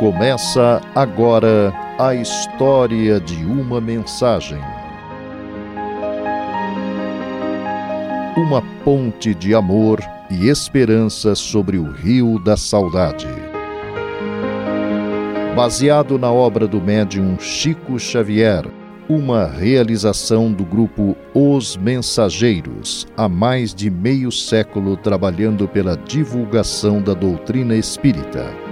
Começa agora a história de uma mensagem. Uma ponte de amor e esperança sobre o rio da saudade. Baseado na obra do médium Chico Xavier, uma realização do grupo Os Mensageiros, há mais de meio século trabalhando pela divulgação da doutrina espírita.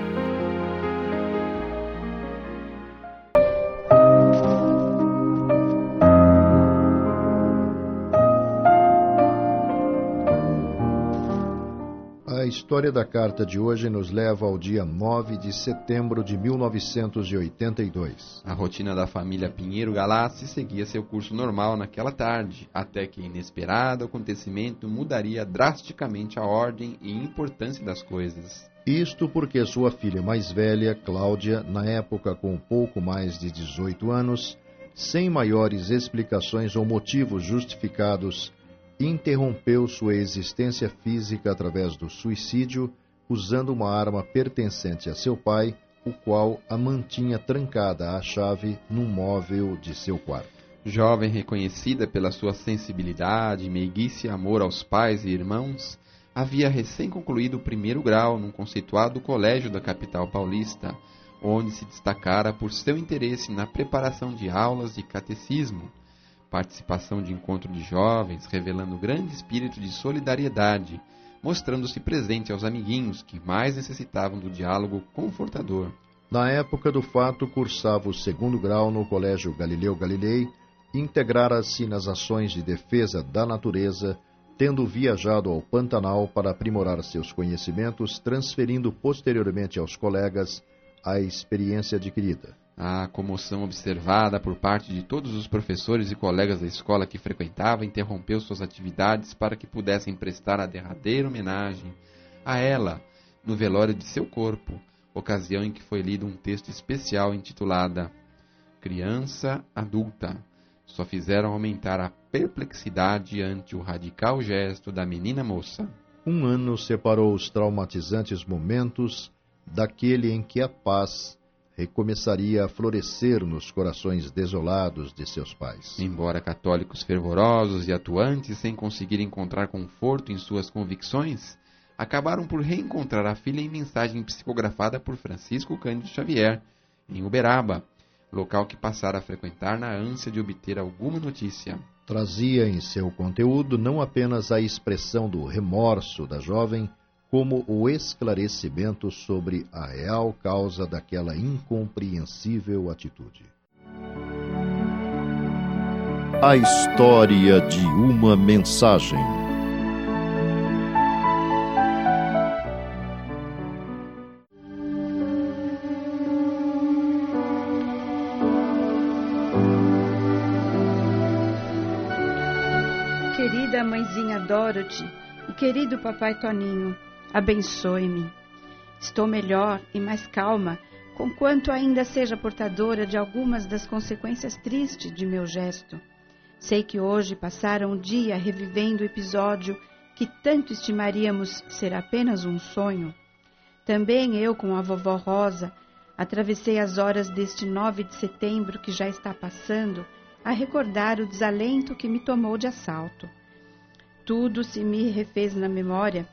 História da carta de hoje nos leva ao dia 9 de setembro de 1982. A rotina da família Pinheiro Galassi seguia seu curso normal naquela tarde, até que inesperado acontecimento mudaria drasticamente a ordem e importância das coisas. Isto porque sua filha mais velha, Cláudia, na época com pouco mais de 18 anos, sem maiores explicações ou motivos justificados, interrompeu sua existência física através do suicídio usando uma arma pertencente a seu pai, o qual a mantinha trancada à chave num móvel de seu quarto. Jovem reconhecida pela sua sensibilidade, meiguice e amor aos pais e irmãos, havia recém concluído o primeiro grau num conceituado colégio da capital paulista, onde se destacara por seu interesse na preparação de aulas de catecismo, participação de encontro de jovens, revelando grande espírito de solidariedade, mostrando-se presente aos amiguinhos que mais necessitavam do diálogo confortador. Na época do fato, cursava o segundo grau no Colégio Galileu Galilei, integrara-se nas ações de defesa da natureza, tendo viajado ao Pantanal para aprimorar seus conhecimentos, transferindo posteriormente aos colegas a experiência adquirida. A comoção observada por parte de todos os professores e colegas da escola que frequentava interrompeu suas atividades para que pudessem prestar a derradeira homenagem a ela no velório de seu corpo, ocasião em que foi lido um texto especial intitulado Criança Adulta. Só fizeram aumentar a perplexidade ante o radical gesto da menina moça. Um ano separou os traumatizantes momentos daquele em que a paz recomeçaria a florescer nos corações desolados de seus pais. Embora católicos fervorosos e atuantes, sem conseguir encontrar conforto em suas convicções, acabaram por reencontrar a filha em mensagem psicografada por Francisco Cândido Xavier, em Uberaba, local que passara a frequentar na ânsia de obter alguma notícia. Trazia em seu conteúdo não apenas a expressão do remorso da jovem, como o esclarecimento sobre a real causa daquela incompreensível atitude. A história de uma mensagem. Querida mãezinha Dorothy e querido papai Toninho, Abençoe-me. Estou melhor e mais calma, conquanto ainda seja portadora de algumas das consequências tristes de meu gesto. Sei que hoje passaram o dia revivendo o episódio que tanto estimaríamos ser apenas um sonho. Também eu, com a vovó Rosa, atravessei as horas deste 9 de setembro que já está passando a recordar o desalento que me tomou de assalto. Tudo se me refez na memória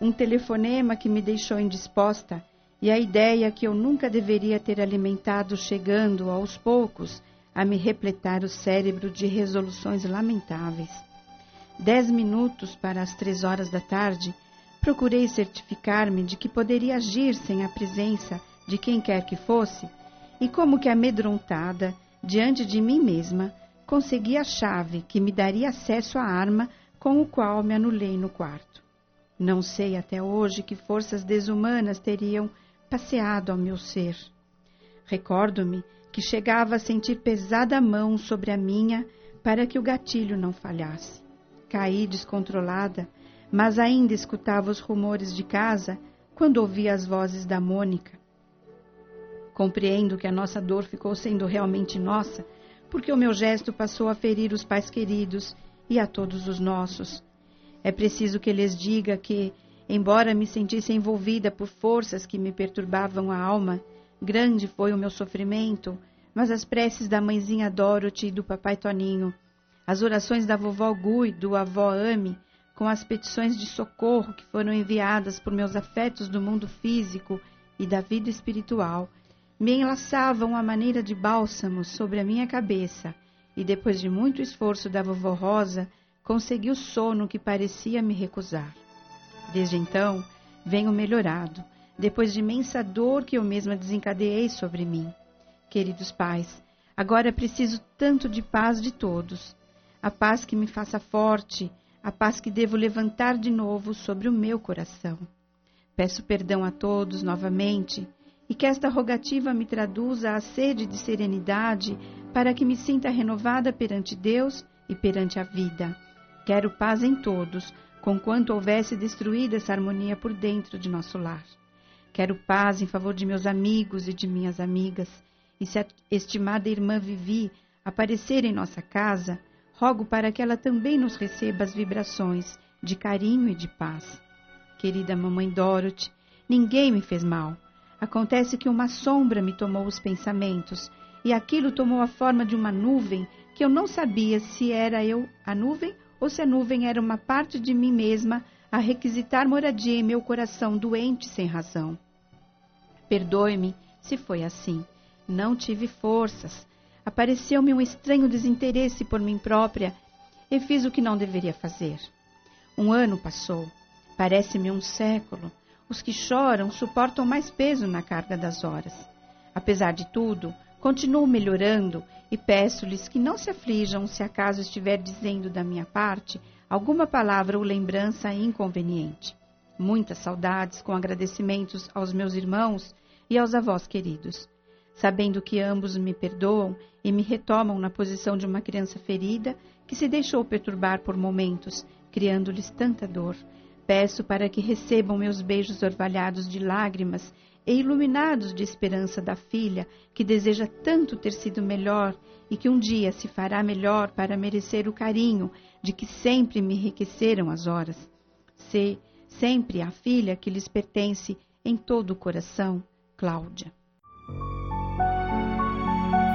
um telefonema que me deixou indisposta e a ideia que eu nunca deveria ter alimentado chegando aos poucos a me repletar o cérebro de resoluções lamentáveis. Dez minutos para as três horas da tarde, procurei certificar-me de que poderia agir sem a presença de quem quer que fosse, e como que amedrontada, diante de mim mesma, consegui a chave que me daria acesso à arma com o qual me anulei no quarto. Não sei até hoje que forças desumanas teriam passeado ao meu ser. Recordo-me que chegava a sentir pesada mão sobre a minha para que o gatilho não falhasse. Caí descontrolada, mas ainda escutava os rumores de casa quando ouvi as vozes da Mônica. Compreendo que a nossa dor ficou sendo realmente nossa, porque o meu gesto passou a ferir os pais queridos e a todos os nossos, é preciso que lhes diga que, embora me sentisse envolvida por forças que me perturbavam a alma, Grande foi o meu sofrimento, mas as preces da mãezinha Dorothy e do papai Toninho, as orações da vovó Gu e do avó Ame, com as petições de socorro que foram enviadas por meus afetos do mundo físico e da vida espiritual, me enlaçavam à maneira de bálsamo sobre a minha cabeça, e depois de muito esforço da vovó Rosa, consegui o sono que parecia me recusar. Desde então, venho melhorado, depois de imensa dor que eu mesma desencadeei sobre mim. Queridos pais, agora preciso tanto de paz de todos, a paz que me faça forte, a paz que devo levantar de novo sobre o meu coração. Peço perdão a todos novamente e que esta rogativa me traduza a sede de serenidade para que me sinta renovada perante Deus e perante a vida. Quero paz em todos, conquanto houvesse destruído essa harmonia por dentro de nosso lar. Quero paz em favor de meus amigos e de minhas amigas, e se a estimada irmã Vivi aparecer em nossa casa, rogo para que ela também nos receba as vibrações de carinho e de paz. Querida mamãe Dorothy, ninguém me fez mal. Acontece que uma sombra me tomou os pensamentos, e aquilo tomou a forma de uma nuvem que eu não sabia se era eu a nuvem ou se a nuvem era uma parte de mim mesma a requisitar moradia em meu coração doente sem razão. Perdoe-me se foi assim. Não tive forças. Apareceu-me um estranho desinteresse por mim própria e fiz o que não deveria fazer. Um ano passou. Parece-me um século. Os que choram suportam mais peso na carga das horas. Apesar de tudo, continuo melhorando e peço-lhes que não se aflijam se acaso estiver dizendo da minha parte alguma palavra ou lembrança inconveniente. Muitas saudades com agradecimentos aos meus irmãos e aos avós queridos. Sabendo que ambos me perdoam e me retomam na posição de uma criança ferida que se deixou perturbar por momentos, criando-lhes tanta dor, peço para que recebam meus beijos orvalhados de lágrimas e iluminados de esperança da filha que deseja tanto ter sido melhor e que um dia se fará melhor para merecer o carinho de que sempre me enriqueceram as horas. Ser sempre a filha que lhes pertence em todo o coração, Cláudia.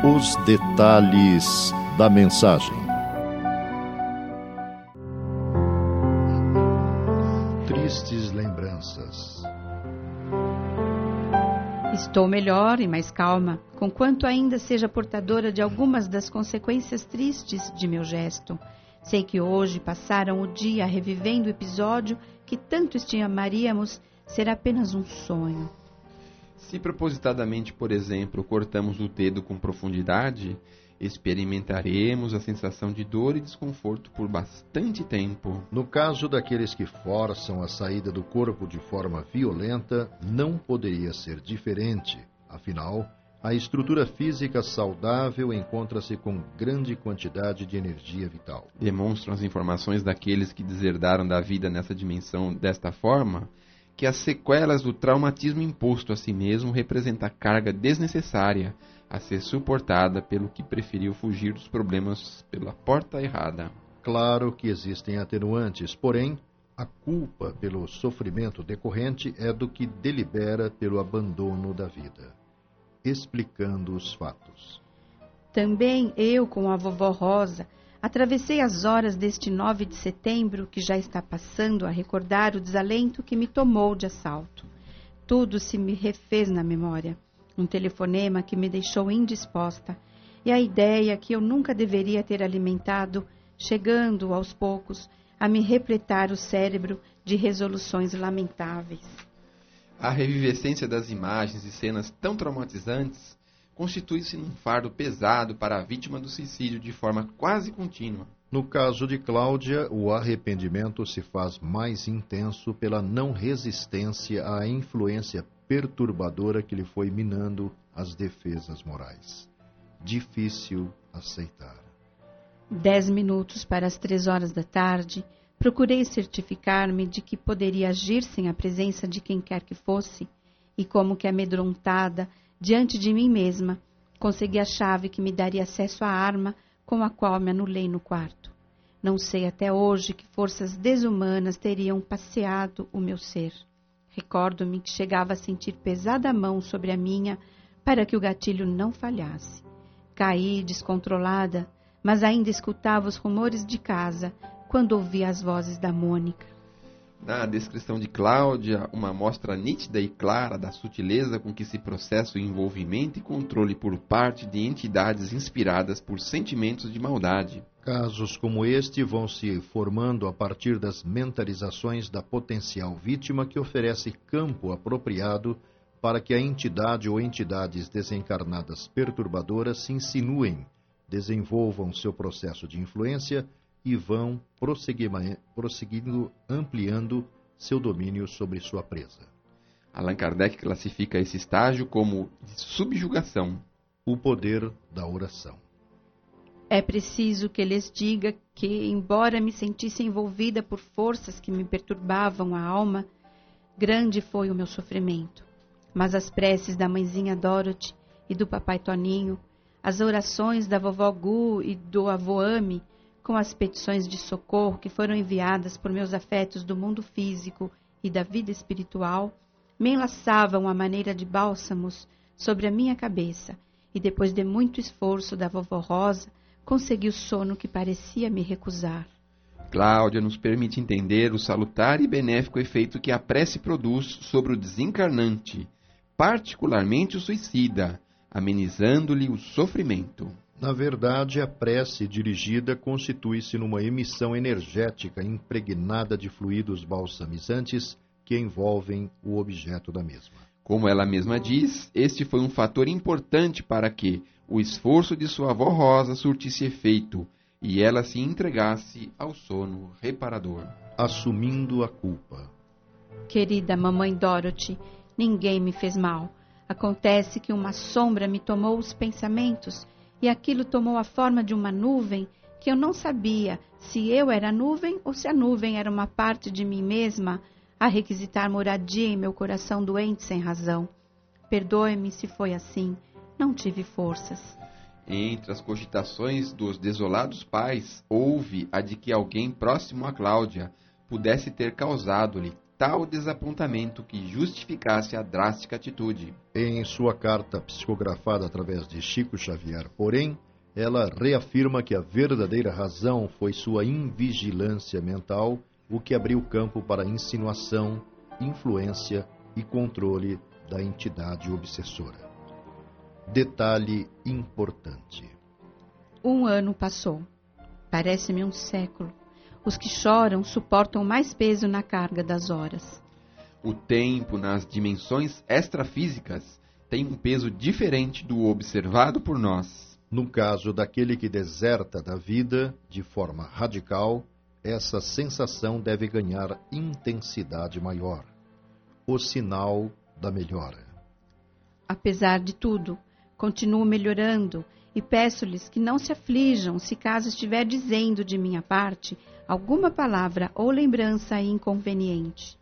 Os detalhes da mensagem. Tristes lembranças. Estou melhor e mais calma, conquanto ainda seja portadora de algumas das consequências tristes de meu gesto. Sei que hoje passaram o dia revivendo o episódio que tanto estimaríamos ser apenas um sonho. Se propositadamente, por exemplo, cortamos o dedo com profundidade, experimentaremos a sensação de dor e desconforto por bastante tempo. No caso daqueles que forçam a saída do corpo de forma violenta, não poderia ser diferente. Afinal, a estrutura física saudável encontra-se com grande quantidade de energia vital. Demonstram as informações daqueles que deserdaram da vida nessa dimensão desta forma que as sequelas do traumatismo imposto a si mesmo representa carga desnecessária a ser suportada pelo que preferiu fugir dos problemas pela porta errada. Claro que existem atenuantes, porém, a culpa pelo sofrimento decorrente é do que delibera pelo abandono da vida. Explicando os fatos. Também eu, com a vovó Rosa, atravessei as horas deste 9 de setembro que já está passando a recordar o desalento que me tomou de assalto. Tudo se me refez na memória um telefonema que me deixou indisposta e a ideia que eu nunca deveria ter alimentado, chegando aos poucos a me repletar o cérebro de resoluções lamentáveis. A revivescência das imagens e cenas tão traumatizantes constitui-se num fardo pesado para a vítima do suicídio de forma quase contínua. No caso de Cláudia, o arrependimento se faz mais intenso pela não resistência à influência perturbadora que lhe foi minando as defesas morais. Difícil aceitar. Dez minutos para as três horas da tarde, procurei certificar-me de que poderia agir sem a presença de quem quer que fosse, e como que amedrontada, diante de mim mesma, consegui a chave que me daria acesso à arma com a qual me anulei no quarto. Não sei até hoje que forças desumanas teriam passeado o meu ser. Recordo-me que chegava a sentir pesada mão sobre a minha para que o gatilho não falhasse. Caí descontrolada, mas ainda escutava os rumores de casa quando ouvi as vozes da Mônica. Na descrição de Cláudia, uma amostra nítida e clara da sutileza com que se processa o envolvimento e controle por parte de entidades inspiradas por sentimentos de maldade. Casos como este vão se formando a partir das mentalizações da potencial vítima que oferece campo apropriado para que a entidade ou entidades desencarnadas perturbadoras se insinuem, desenvolvam seu processo de influência e vão prosseguindo ampliando seu domínio sobre sua presa. Allan Kardec classifica esse estágio como subjugação. O poder da oração. É preciso que lhes diga que, embora me sentisse envolvida por forças que me perturbavam a alma, grande foi o meu sofrimento. Mas as preces da mãezinha Dorothy e do papai Toninho, as orações da vovó Gu e do avô Ami, com as petições de socorro que foram enviadas por meus afetos do mundo físico e da vida espiritual, me enlaçavam à maneira de bálsamos sobre a minha cabeça, e depois de muito esforço da vovó Rosa, consegui o sono que parecia me recusar. Cláudia nos permite entender o salutar e benéfico efeito que a prece produz sobre o desencarnante, particularmente o suicida, amenizando-lhe o sofrimento. Na verdade, a prece dirigida constitui-se numa emissão energética impregnada de fluidos balsamizantes que envolvem o objeto da mesma. Como ela mesma diz, este foi um fator importante para que o esforço de sua avó Rosa surtisse efeito e ela se entregasse ao sono reparador. Assumindo a culpa. Querida mamãe Dorothy, ninguém me fez mal. Acontece que uma sombra me tomou os pensamentos e aquilo tomou a forma de uma nuvem que eu não sabia se eu era nuvem ou se a nuvem era uma parte de mim mesma a requisitar moradia em meu coração doente sem razão. Perdoe-me se foi assim, não tive forças. Entre as cogitações dos desolados pais, houve a de que alguém próximo a Cláudia pudesse ter causado-lhe tal desapontamento que justificasse a drástica atitude. Em sua carta psicografada através de Chico Xavier, porém, ela reafirma que a verdadeira razão foi sua invigilância mental, o que abriu campo para insinuação, influência e controle da entidade obsessora. Detalhe importante: Um ano passou. Parece-me um século os que choram suportam mais peso na carga das horas. O tempo nas dimensões extrafísicas tem um peso diferente do observado por nós. No caso daquele que deserta da vida de forma radical, essa sensação deve ganhar intensidade maior o sinal da melhora. Apesar de tudo, continuo melhorando e peço-lhes que não se aflijam se caso estiver dizendo de minha parte alguma palavra ou lembrança inconveniente.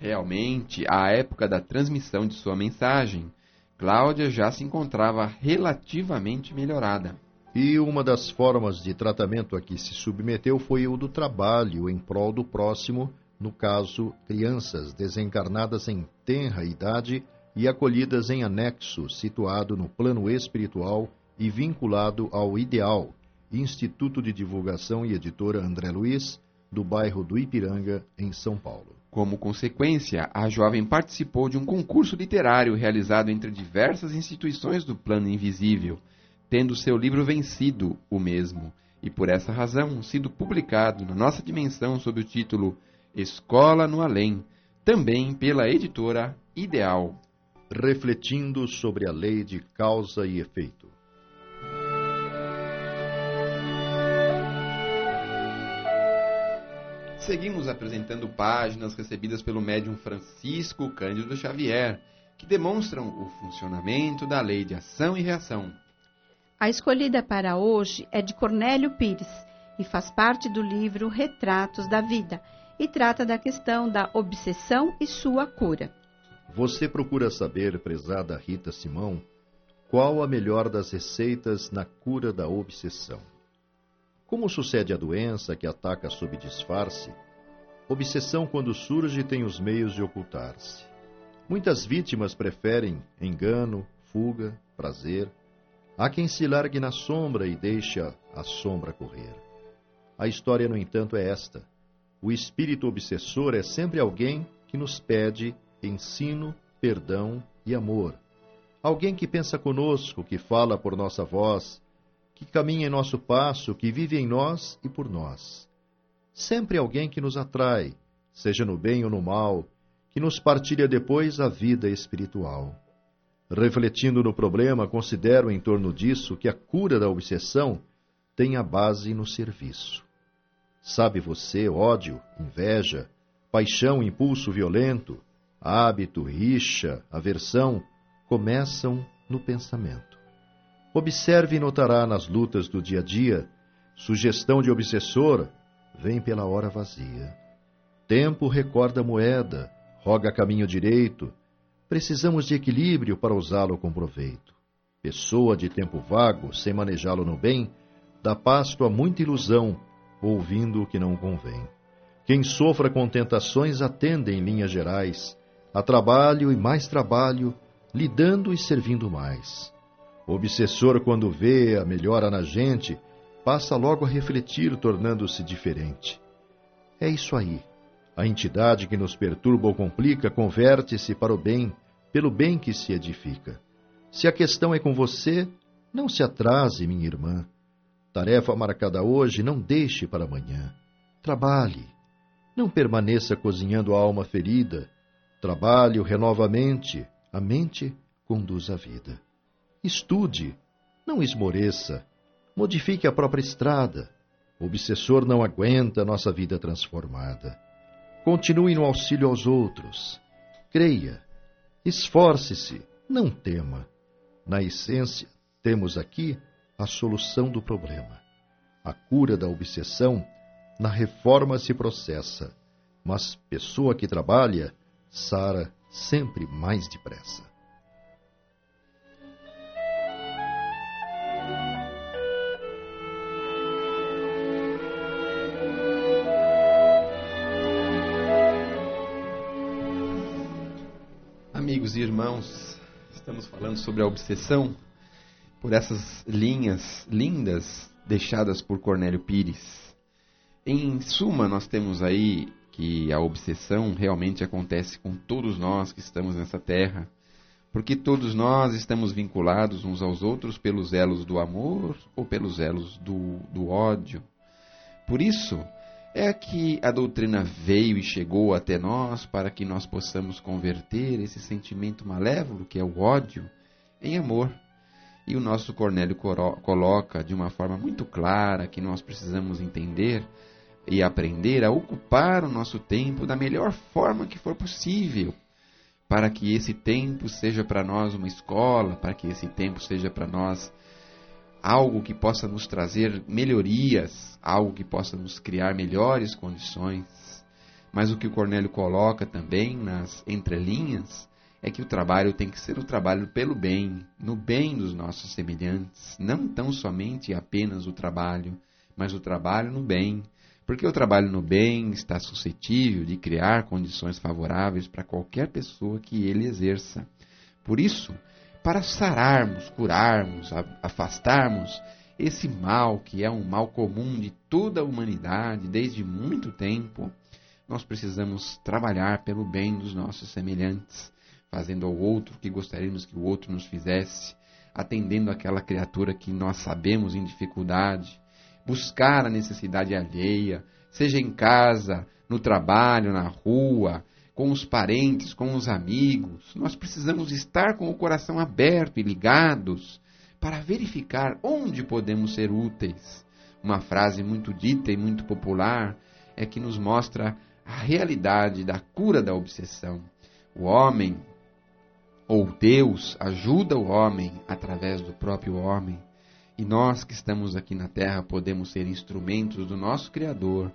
Realmente, à época da transmissão de sua mensagem, Cláudia já se encontrava relativamente melhorada. E uma das formas de tratamento a que se submeteu foi o do trabalho em prol do próximo, no caso, crianças desencarnadas em tenra idade e acolhidas em anexo situado no plano espiritual e vinculado ao Ideal, Instituto de Divulgação e Editora André Luiz, do bairro do Ipiranga, em São Paulo. Como consequência, a jovem participou de um concurso literário realizado entre diversas instituições do plano invisível, tendo seu livro vencido o mesmo, e por essa razão sido publicado na nossa dimensão sob o título Escola no Além, também pela editora Ideal. Refletindo sobre a lei de causa e efeito. Seguimos apresentando páginas recebidas pelo médium Francisco Cândido Xavier, que demonstram o funcionamento da lei de ação e reação. A escolhida para hoje é de Cornélio Pires e faz parte do livro Retratos da Vida e trata da questão da obsessão e sua cura. Você procura saber, prezada Rita Simão, qual a melhor das receitas na cura da obsessão? Como sucede a doença que ataca sob disfarce, obsessão, quando surge, tem os meios de ocultar-se. Muitas vítimas preferem engano, fuga, prazer. Há quem se largue na sombra e deixe a sombra correr. A história, no entanto, é esta. O espírito obsessor é sempre alguém que nos pede ensino, perdão e amor. Alguém que pensa conosco, que fala por nossa voz, que caminha em nosso passo, que vive em nós e por nós. Sempre alguém que nos atrai, seja no bem ou no mal, que nos partilha depois a vida espiritual. Refletindo no problema, considero em torno disso que a cura da obsessão tem a base no serviço. Sabe você, ódio, inveja, paixão, impulso violento, hábito, rixa, aversão, começam no pensamento. Observe e notará nas lutas do dia a dia, sugestão de obsessor vem pela hora vazia. Tempo recorda moeda, roga caminho direito, precisamos de equilíbrio para usá-lo com proveito. Pessoa de tempo vago, sem manejá-lo no bem, dá pasto a muita ilusão, ouvindo o que não convém. Quem sofra com tentações atende em linhas gerais, a trabalho e mais trabalho, lidando e servindo mais. O obsessor, quando vê a melhora na gente, passa logo a refletir, tornando-se diferente. É isso aí. A entidade que nos perturba ou complica converte-se para o bem, pelo bem que se edifica. Se a questão é com você, não se atrase, minha irmã. Tarefa marcada hoje, não deixe para amanhã. Trabalhe. Não permaneça cozinhando a alma ferida. Trabalhe, renova a mente. A mente conduz a vida. Estude. Não esmoreça. Modifique a própria estrada. O obsessor não aguenta nossa vida transformada. Continue no auxílio aos outros. Creia. Esforce-se. Não tema. Na essência, temos aqui a solução do problema. A cura da obsessão na reforma se processa, mas pessoa que trabalha sara sempre mais depressa. Amigos e irmãos, estamos falando sobre a obsessão por essas linhas lindas deixadas por Cornélio Pires. Em suma, nós temos aí que a obsessão realmente acontece com todos nós que estamos nessa terra, porque todos nós estamos vinculados uns aos outros pelos elos do amor ou pelos elos do, do ódio. Por isso, é que a doutrina veio e chegou até nós para que nós possamos converter esse sentimento malévolo, que é o ódio, em amor. E o nosso Cornélio coloca de uma forma muito clara que nós precisamos entender e aprender a ocupar o nosso tempo da melhor forma que for possível, para que esse tempo seja para nós uma escola, para que esse tempo seja para nós algo que possa nos trazer melhorias, algo que possa nos criar melhores condições. Mas o que o Cornélio coloca também nas entrelinhas é que o trabalho tem que ser o trabalho pelo bem, no bem dos nossos semelhantes, não tão somente e apenas o trabalho, mas o trabalho no bem, porque o trabalho no bem está suscetível de criar condições favoráveis para qualquer pessoa que ele exerça. Por isso, para sararmos, curarmos, afastarmos esse mal que é um mal comum de toda a humanidade desde muito tempo, nós precisamos trabalhar pelo bem dos nossos semelhantes fazendo ao outro o que gostaríamos que o outro nos fizesse, atendendo aquela criatura que nós sabemos em dificuldade, buscar a necessidade alheia, seja em casa, no trabalho, na rua, com os parentes, com os amigos. Nós precisamos estar com o coração aberto e ligados para verificar onde podemos ser úteis. Uma frase muito dita e muito popular é que nos mostra a realidade da cura da obsessão. O homem ou Deus ajuda o homem através do próprio homem, e nós que estamos aqui na terra podemos ser instrumentos do nosso Criador,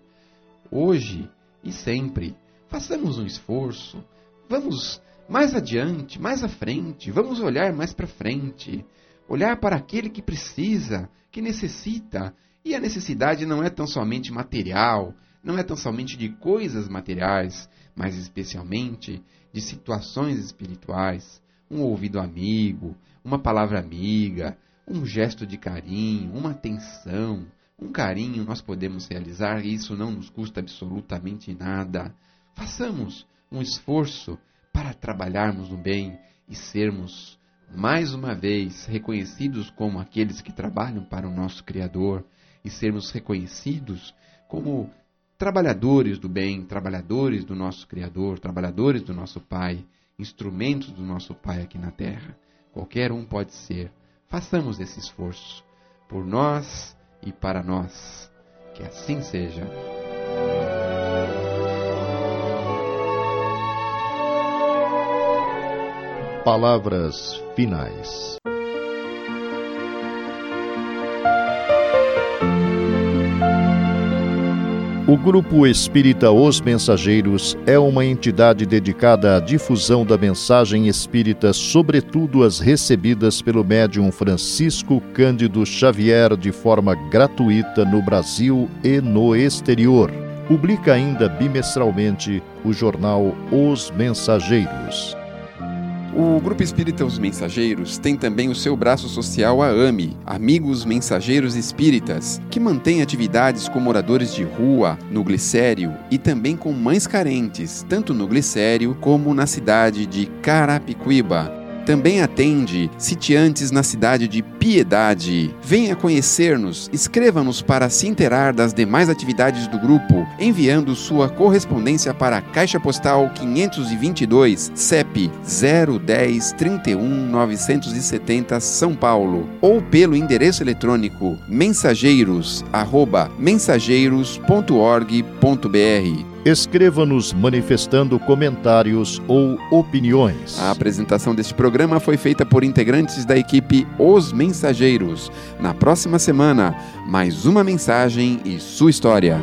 hoje e sempre. Façamos um esforço, vamos mais adiante, mais à frente, vamos olhar mais para frente, olhar para aquele que precisa, que necessita, e a necessidade não é tão somente material, não é tão somente de coisas materiais, mas especialmente de situações espirituais. um ouvido amigo, uma palavra amiga, um gesto de carinho, uma atenção, um carinho nós podemos realizar e isso não nos custa absolutamente nada. Façamos um esforço para trabalharmos no bem e sermos, mais uma vez, reconhecidos como aqueles que trabalham para o nosso Criador e sermos reconhecidos como trabalhadores do bem, trabalhadores do nosso Criador, trabalhadores do nosso Pai, instrumentos do nosso Pai aqui na terra. Qualquer um pode ser. Façamos esse esforço por nós e para nós. Que assim seja. Palavras finais. O Grupo Espírita Os Mensageiros é uma entidade dedicada à difusão da mensagem espírita, sobretudo as recebidas pelo médium Francisco Cândido Xavier de forma gratuita no Brasil e no exterior. Publica ainda bimestralmente o jornal Os Mensageiros. O Grupo Espírita Os Mensageiros tem também o seu braço social a AME, Amigos Mensageiros Espíritas, que mantém atividades com moradores de rua, no Glicério e também com mães carentes, tanto no Glicério como na cidade de Carapicuíba. Também atende sitiantes na cidade de Piedade. Venha conhecer-nos, escreva-nos para se inteirar das demais atividades do grupo, enviando sua correspondência para a Caixa Postal 522, CEP 010 31 970 São Paulo, ou pelo endereço eletrônico mensageiros@mensageiros.org.br. Escreva-nos manifestando comentários ou opiniões. A apresentação deste programa foi feita por integrantes da equipe Os Mensageiros. Na próxima semana, mais uma mensagem e sua história.